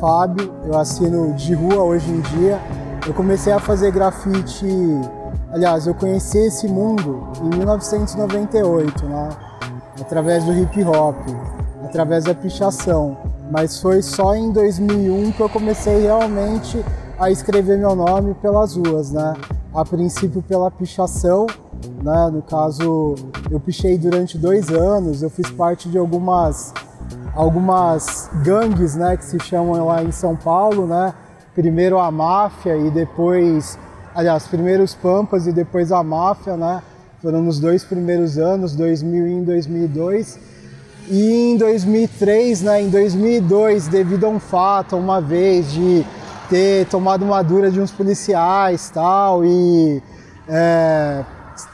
Fábio, eu assino de rua hoje em dia. Eu comecei a fazer grafite, aliás, eu conheci esse mundo em 1998, né? através do hip hop, através da pichação. Mas foi só em 2001 que eu comecei realmente a escrever meu nome pelas ruas, né? A princípio pela pichação, né? No caso, eu pichei durante dois anos, eu fiz parte de algumas algumas gangues, né, que se chamam lá em São Paulo, né? Primeiro a máfia e depois, aliás, primeiro os Pampas e depois a máfia, né? Foram nos dois primeiros anos, 2001 e 2002. E em 2003, né, em 2002, devido a um fato, uma vez de ter tomado uma dura de uns policiais tal e é,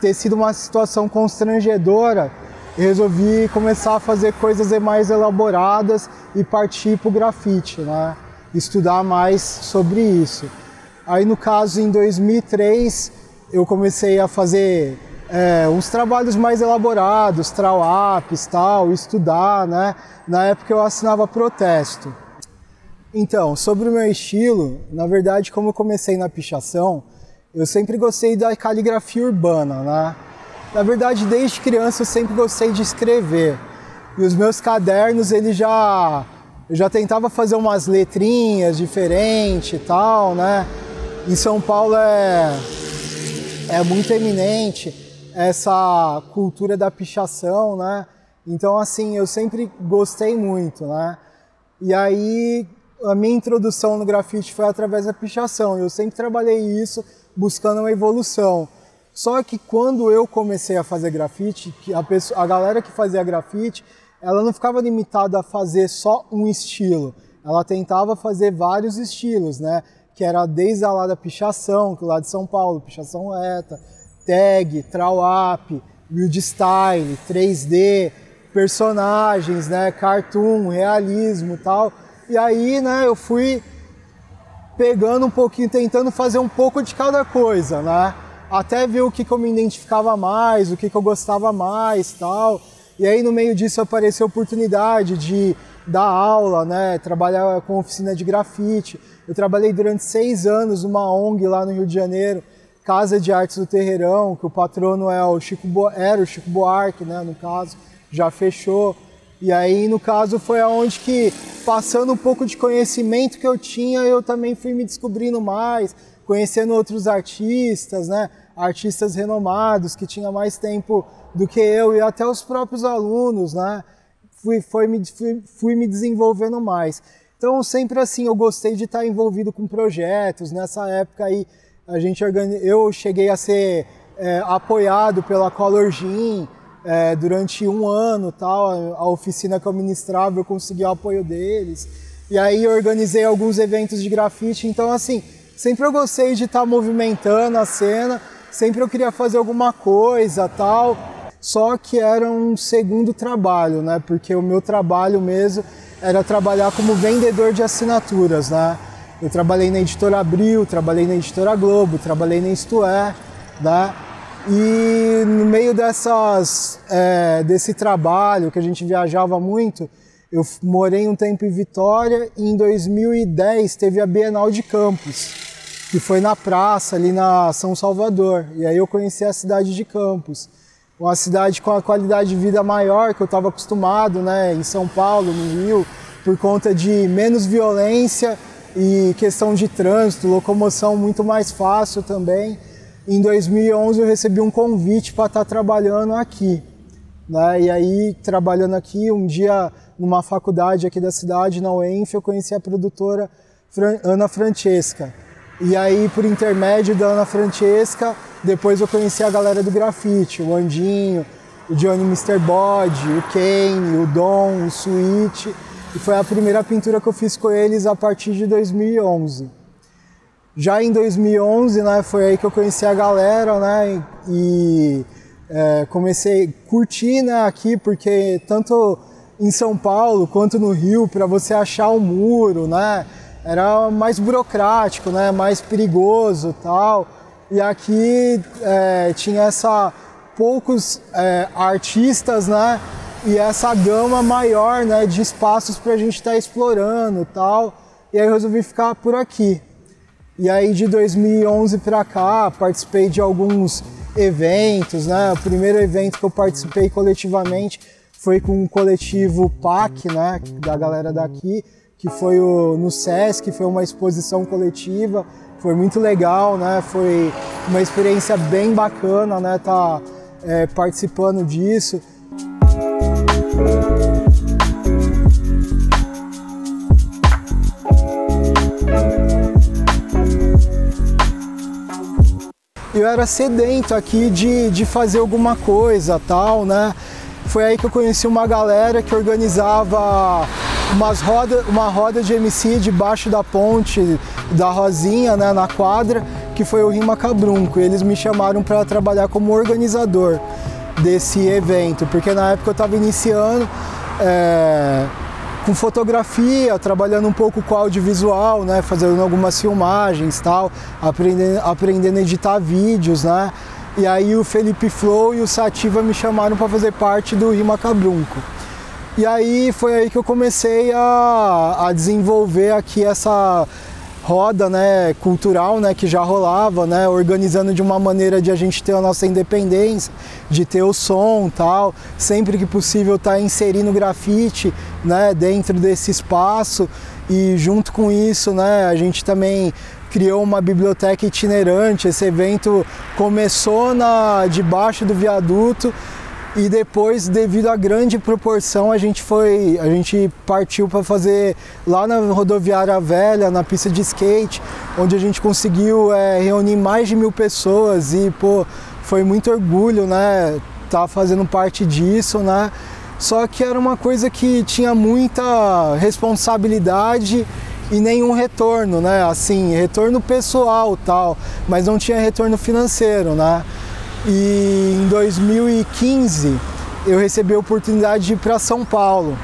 ter sido uma situação constrangedora, resolvi começar a fazer coisas mais elaboradas e partir para o grafite, né? estudar mais sobre isso. Aí no caso em 2003 eu comecei a fazer é, uns trabalhos mais elaborados, trawapes, tal, estudar, né? Na época eu assinava protesto. Então, sobre o meu estilo, na verdade, como eu comecei na pichação, eu sempre gostei da caligrafia urbana, né? Na verdade, desde criança eu sempre gostei de escrever. E os meus cadernos, ele já eu já tentava fazer umas letrinhas diferentes e tal, né? Em São Paulo é é muito eminente essa cultura da pichação, né? Então, assim, eu sempre gostei muito, né? E aí, a minha introdução no grafite foi através da pichação. Eu sempre trabalhei isso buscando uma evolução. Só que quando eu comecei a fazer grafite, a, pessoa, a galera que fazia grafite, ela não ficava limitada a fazer só um estilo. Ela tentava fazer vários estilos, né? Que era desde a lá da pichação, que lá de São Paulo, pichação reta, tag, trawap, build style, 3D, personagens, né, cartoon, realismo, tal. E aí, né, eu fui pegando um pouquinho, tentando fazer um pouco de cada coisa, né? Até ver o que, que eu me identificava mais, o que, que eu gostava mais, tal. E aí no meio disso apareceu a oportunidade de dar aula, né? Trabalhar com oficina de grafite. Eu trabalhei durante seis anos numa ONG lá no Rio de Janeiro, Casa de Artes do Terreirão, que o patrono é o Chico Bo... era o Chico Buarque, né, no caso, já fechou. E aí, no caso, foi aonde que, passando um pouco de conhecimento que eu tinha, eu também fui me descobrindo mais, conhecendo outros artistas, né, artistas renomados que tinham mais tempo do que eu e até os próprios alunos, né, fui, foi, me, fui, fui me desenvolvendo mais. Então, sempre assim, eu gostei de estar envolvido com projetos. Nessa época aí, a gente organiz... eu cheguei a ser é, apoiado pela Color Gin é, durante um ano, tal. A oficina que eu ministrava, eu consegui o apoio deles. E aí organizei alguns eventos de grafite. Então, assim, sempre eu gostei de estar tá movimentando a cena. Sempre eu queria fazer alguma coisa, tal. Só que era um segundo trabalho, né? Porque o meu trabalho mesmo era trabalhar como vendedor de assinaturas, né? Eu trabalhei na editora Abril, trabalhei na editora Globo, trabalhei na Isto É, né? E no meio dessas, é, desse trabalho que a gente viajava muito, eu morei um tempo em Vitória e em 2010 teve a Bienal de Campos, que foi na praça ali na São Salvador. E aí eu conheci a cidade de Campos, uma cidade com a qualidade de vida maior que eu estava acostumado, né, em São Paulo, no Rio, por conta de menos violência e questão de trânsito, locomoção muito mais fácil também. Em 2011 eu recebi um convite para estar tá trabalhando aqui. Né? E aí, trabalhando aqui, um dia numa faculdade aqui da cidade, na UENF, eu conheci a produtora Ana Francesca. E aí, por intermédio da Ana Francesca, depois eu conheci a galera do grafite, o Andinho, o Johnny Mr. Bode, o Kane, o Dom, o Sweet. E foi a primeira pintura que eu fiz com eles a partir de 2011. Já em 2011, né, foi aí que eu conheci a galera, né, e é, comecei a curtir, né, aqui, porque tanto em São Paulo quanto no Rio, para você achar um muro, né, era mais burocrático, né, mais perigoso tal. E aqui é, tinha essa poucos é, artistas, né, e essa gama maior né, de espaços para a gente estar tá explorando tal. e aí eu resolvi ficar por aqui. E aí de 2011 para cá participei de alguns eventos, né? O primeiro evento que eu participei coletivamente foi com o coletivo PAC, né, da galera daqui, que foi o, no SESC, foi uma exposição coletiva, foi muito legal, né? Foi uma experiência bem bacana, né? Tá é, participando disso. eu era sedento aqui de, de fazer alguma coisa tal, né? Foi aí que eu conheci uma galera que organizava umas roda, uma roda de MC debaixo da ponte da Rosinha, né, na quadra, que foi o Rima Cabrunco. Eles me chamaram para trabalhar como organizador desse evento, porque na época eu estava iniciando. É com fotografia, trabalhando um pouco com audiovisual, né, fazendo algumas filmagens, tal, aprendendo, aprendendo a editar vídeos, né? E aí o Felipe Flow e o Sativa me chamaram para fazer parte do Rima Cabrunco. E aí foi aí que eu comecei a, a desenvolver aqui essa roda né, cultural né, que já rolava, né, organizando de uma maneira de a gente ter a nossa independência, de ter o som tal, sempre que possível estar tá inserindo grafite né, dentro desse espaço e junto com isso né, a gente também criou uma biblioteca itinerante. Esse evento começou na debaixo do viaduto e depois, devido à grande proporção, a gente foi, a gente partiu para fazer lá na rodoviária velha, na pista de skate, onde a gente conseguiu é, reunir mais de mil pessoas e pô, foi muito orgulho, né? Tá fazendo parte disso, né? Só que era uma coisa que tinha muita responsabilidade e nenhum retorno, né? Assim, retorno pessoal tal, mas não tinha retorno financeiro, né? E em 2015 eu recebi a oportunidade de ir para São Paulo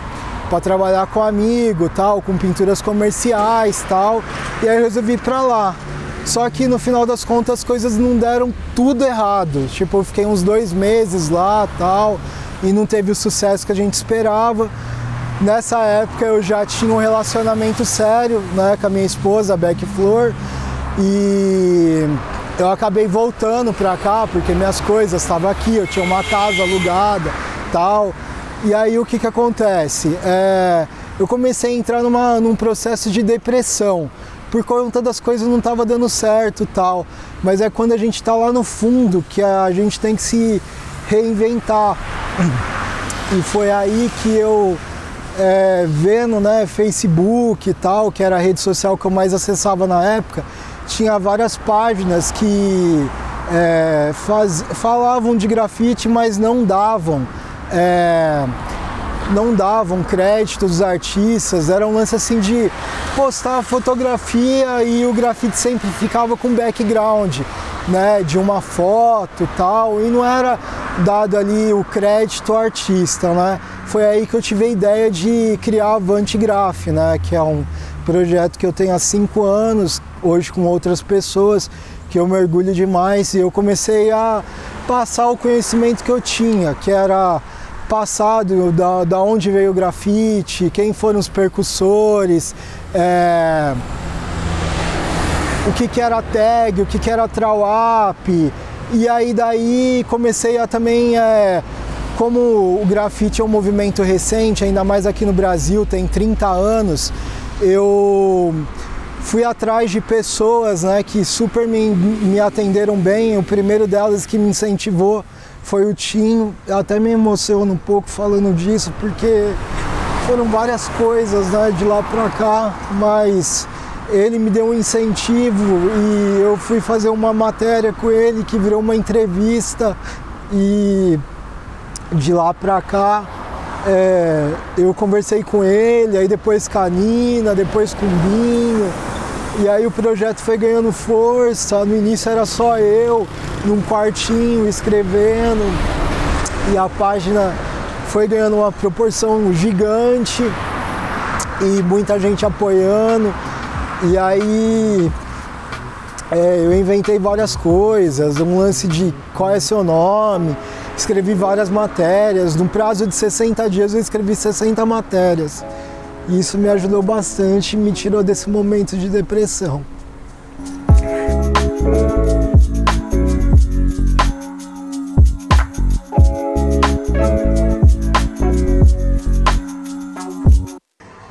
para trabalhar com amigo, tal, com pinturas comerciais, tal. E aí eu resolvi ir para lá. Só que no final das contas as coisas não deram tudo errado. Tipo, eu fiquei uns dois meses lá, tal, e não teve o sucesso que a gente esperava. Nessa época eu já tinha um relacionamento sério, né, com a minha esposa, a Beck Flor, e eu acabei voltando para cá porque minhas coisas estavam aqui, eu tinha uma casa alugada, tal. E aí o que que acontece? É, eu comecei a entrar numa, num processo de depressão por conta das coisas não estava dando certo, tal. Mas é quando a gente está lá no fundo que a gente tem que se reinventar. E foi aí que eu é, vendo, né, Facebook e tal, que era a rede social que eu mais acessava na época tinha várias páginas que é, faz, falavam de grafite, mas não davam. É, não davam crédito dos artistas, era um lance assim de postar fotografia e o grafite sempre ficava com background, né, de uma foto tal, e não era dado ali o crédito ao artista, né? Foi aí que eu tive a ideia de criar a Avante Graph, né, que é um projeto que eu tenho há cinco anos, hoje com outras pessoas, que eu mergulho demais e eu comecei a passar o conhecimento que eu tinha, que era passado, da, da onde veio o grafite, quem foram os percussores, é, o que, que era tag, o que, que era trawap, e aí daí comecei a também, é, como o grafite é um movimento recente, ainda mais aqui no Brasil, tem 30 anos, eu fui atrás de pessoas né, que super me, me atenderam bem. O primeiro delas que me incentivou foi o Tim. Até me emociono um pouco falando disso, porque foram várias coisas né, de lá para cá, mas ele me deu um incentivo e eu fui fazer uma matéria com ele que virou uma entrevista e de lá para cá é, eu conversei com ele, aí depois com a Nina, depois com o Binho, e aí o projeto foi ganhando força. No início era só eu, num quartinho, escrevendo, e a página foi ganhando uma proporção gigante e muita gente apoiando. E aí é, eu inventei várias coisas, um lance de qual é seu nome, escrevi várias matérias. Num prazo de 60 dias eu escrevi 60 matérias. E isso me ajudou bastante, me tirou desse momento de depressão.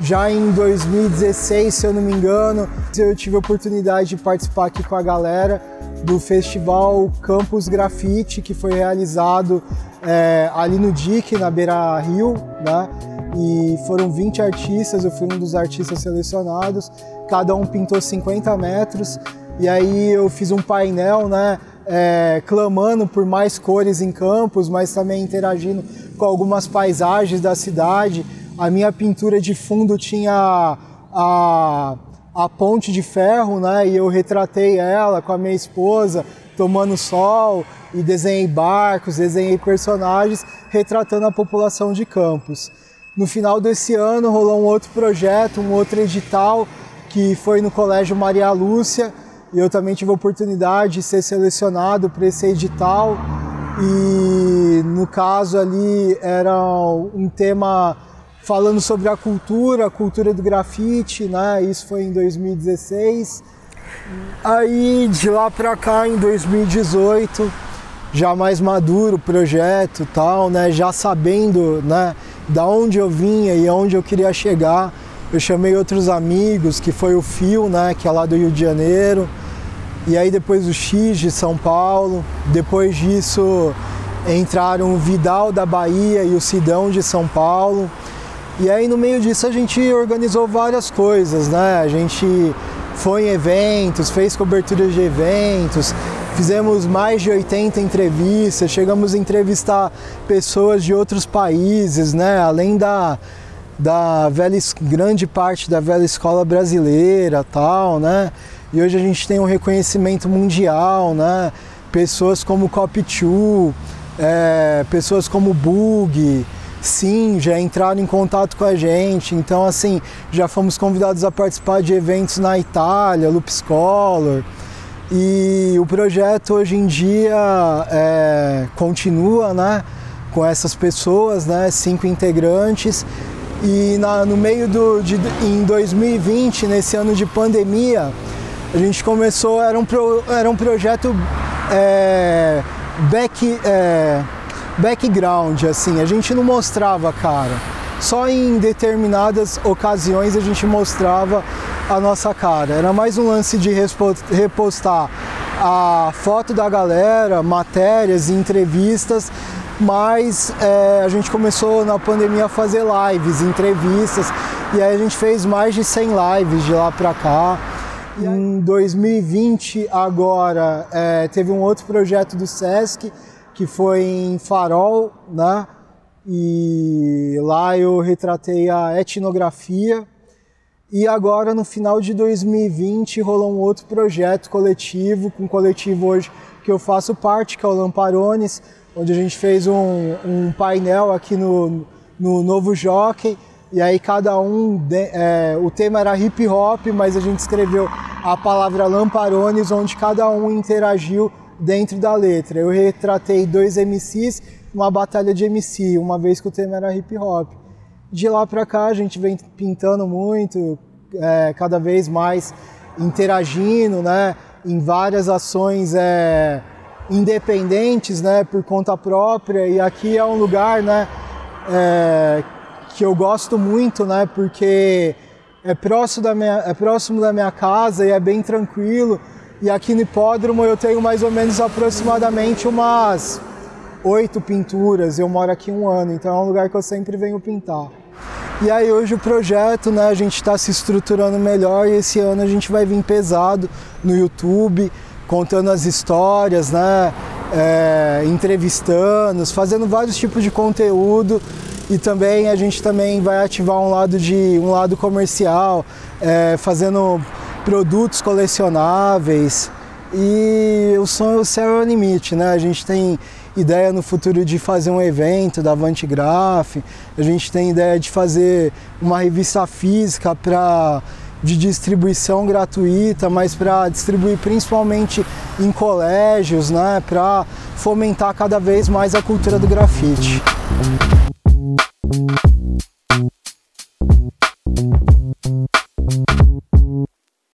Já em 2016, se eu não me engano, eu tive a oportunidade de participar aqui com a galera do festival Campus Grafite, que foi realizado é, ali no DIC, na Beira Rio, né? E foram 20 artistas, eu fui um dos artistas selecionados, cada um pintou 50 metros, e aí eu fiz um painel, né? É, clamando por mais cores em campos, mas também interagindo com algumas paisagens da cidade a minha pintura de fundo tinha a, a ponte de ferro, né? E eu retratei ela com a minha esposa tomando sol e desenhei barcos, desenhei personagens retratando a população de Campos. No final desse ano rolou um outro projeto, um outro edital que foi no Colégio Maria Lúcia e eu também tive a oportunidade de ser selecionado para esse edital e no caso ali era um tema falando sobre a cultura, a cultura do grafite, né? Isso foi em 2016. Aí de lá para cá, em 2018, já mais maduro o projeto, tal, né? Já sabendo, né? Da onde eu vinha e aonde eu queria chegar, eu chamei outros amigos, que foi o Fio, né? Que é lá do Rio de Janeiro. E aí depois o X de São Paulo. Depois disso entraram o Vidal da Bahia e o Sidão de São Paulo. E aí no meio disso a gente organizou várias coisas, né? A gente foi em eventos, fez coberturas de eventos, fizemos mais de 80 entrevistas, chegamos a entrevistar pessoas de outros países, né? Além da, da velha, grande parte da velha escola brasileira tal, né? E hoje a gente tem um reconhecimento mundial, né? Pessoas como Cop 2, é, pessoas como Bug, sim, já entraram em contato com a gente. Então, assim, já fomos convidados a participar de eventos na Itália, Loop Scholar. E o projeto hoje em dia é, continua, né? Com essas pessoas, né? Cinco integrantes. E na, no meio do, de, em 2020, nesse ano de pandemia, a gente começou, era um, pro, era um projeto é, back, é, background, assim, a gente não mostrava a cara. Só em determinadas ocasiões a gente mostrava a nossa cara. Era mais um lance de repostar a foto da galera, matérias, entrevistas, mas é, a gente começou na pandemia a fazer lives, entrevistas, e aí a gente fez mais de 100 lives de lá para cá. Em 2020, agora, é, teve um outro projeto do SESC, que foi em Farol, né? E lá eu retratei a etnografia. E agora, no final de 2020, rolou um outro projeto coletivo, com um coletivo hoje que eu faço parte, que é o Lamparones, onde a gente fez um, um painel aqui no, no Novo Jockey. E aí cada um, é, o tema era hip hop, mas a gente escreveu a palavra Lamparones, onde cada um interagiu dentro da letra. Eu retratei dois MCs, uma batalha de MC, uma vez que o tema era hip hop. De lá para cá a gente vem pintando muito, é, cada vez mais interagindo, né, em várias ações é, independentes, né, por conta própria. E aqui é um lugar, né, é, que eu gosto muito, né, porque é próximo da minha, é próximo da minha casa e é bem tranquilo. E aqui no hipódromo eu tenho mais ou menos aproximadamente umas oito pinturas. Eu moro aqui um ano, então é um lugar que eu sempre venho pintar. E aí hoje o projeto, né, a gente está se estruturando melhor e esse ano a gente vai vir pesado no YouTube, contando as histórias, né, é, entrevistando, fazendo vários tipos de conteúdo e também a gente também vai ativar um lado de um lado comercial, é, fazendo produtos colecionáveis e o sonho o céu é o limite, né? A gente tem ideia no futuro de fazer um evento da Graph, a gente tem ideia de fazer uma revista física para de distribuição gratuita, mas para distribuir principalmente em colégios, né, para fomentar cada vez mais a cultura do grafite.